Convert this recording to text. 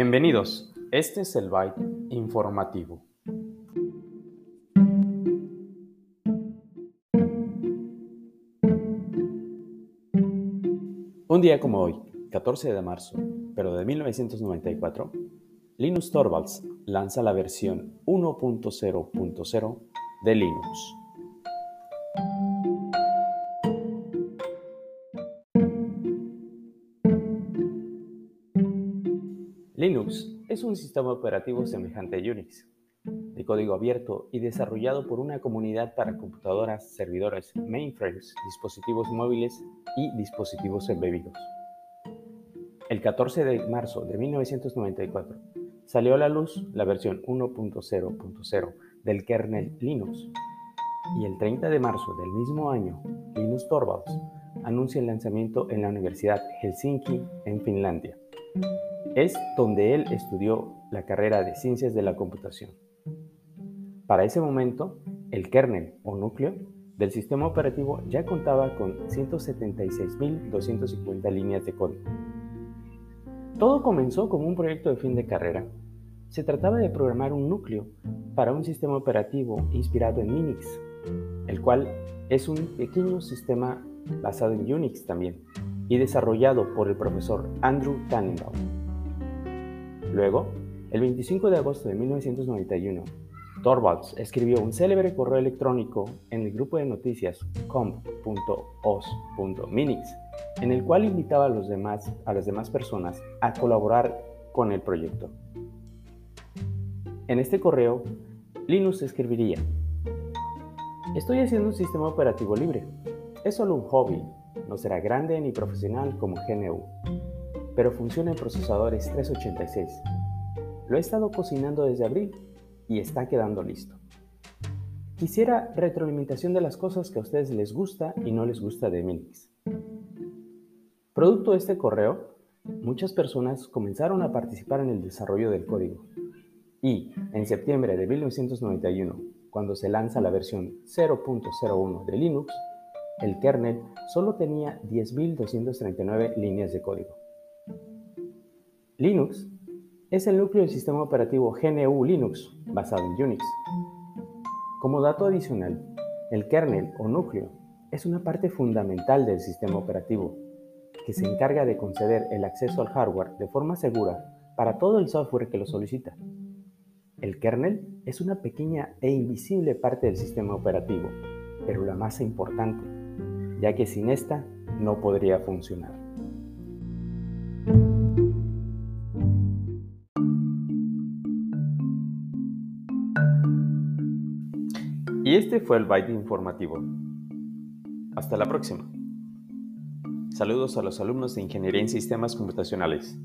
Bienvenidos, este es el Byte informativo. Un día como hoy, 14 de marzo, pero de 1994, Linus Torvalds lanza la versión 1.0.0 de Linux. Linux es un sistema operativo semejante a Unix, de código abierto y desarrollado por una comunidad para computadoras, servidores, mainframes, dispositivos móviles y dispositivos embebidos. El 14 de marzo de 1994 salió a la luz la versión 1.0.0 del kernel Linux y el 30 de marzo del mismo año, Linus Torvalds anuncia el lanzamiento en la Universidad Helsinki en Finlandia. Es donde él estudió la carrera de Ciencias de la Computación. Para ese momento, el kernel o núcleo del sistema operativo ya contaba con 176.250 líneas de código. Todo comenzó como un proyecto de fin de carrera. Se trataba de programar un núcleo para un sistema operativo inspirado en Minix, el cual es un pequeño sistema basado en Unix también y desarrollado por el profesor Andrew Tannenbaum. Luego, el 25 de agosto de 1991, Torvalds escribió un célebre correo electrónico en el grupo de noticias comp.os.minix, en el cual invitaba a, los demás, a las demás personas a colaborar con el proyecto. En este correo, Linus escribiría, Estoy haciendo un sistema operativo libre. Es solo un hobby, no será grande ni profesional como GNU, pero funciona en procesadores 386. Lo he estado cocinando desde abril y está quedando listo. Quisiera retroalimentación de las cosas que a ustedes les gusta y no les gusta de Minix. Producto de este correo, muchas personas comenzaron a participar en el desarrollo del código. Y en septiembre de 1991, cuando se lanza la versión 0.01 de Linux, el kernel solo tenía 10.239 líneas de código. Linux es el núcleo del sistema operativo GNU Linux, basado en Unix. Como dato adicional, el kernel o núcleo es una parte fundamental del sistema operativo, que se encarga de conceder el acceso al hardware de forma segura para todo el software que lo solicita. El kernel es una pequeña e invisible parte del sistema operativo, pero la más importante, ya que sin esta no podría funcionar. Y este fue el Byte informativo. Hasta la próxima. Saludos a los alumnos de Ingeniería en Sistemas Computacionales.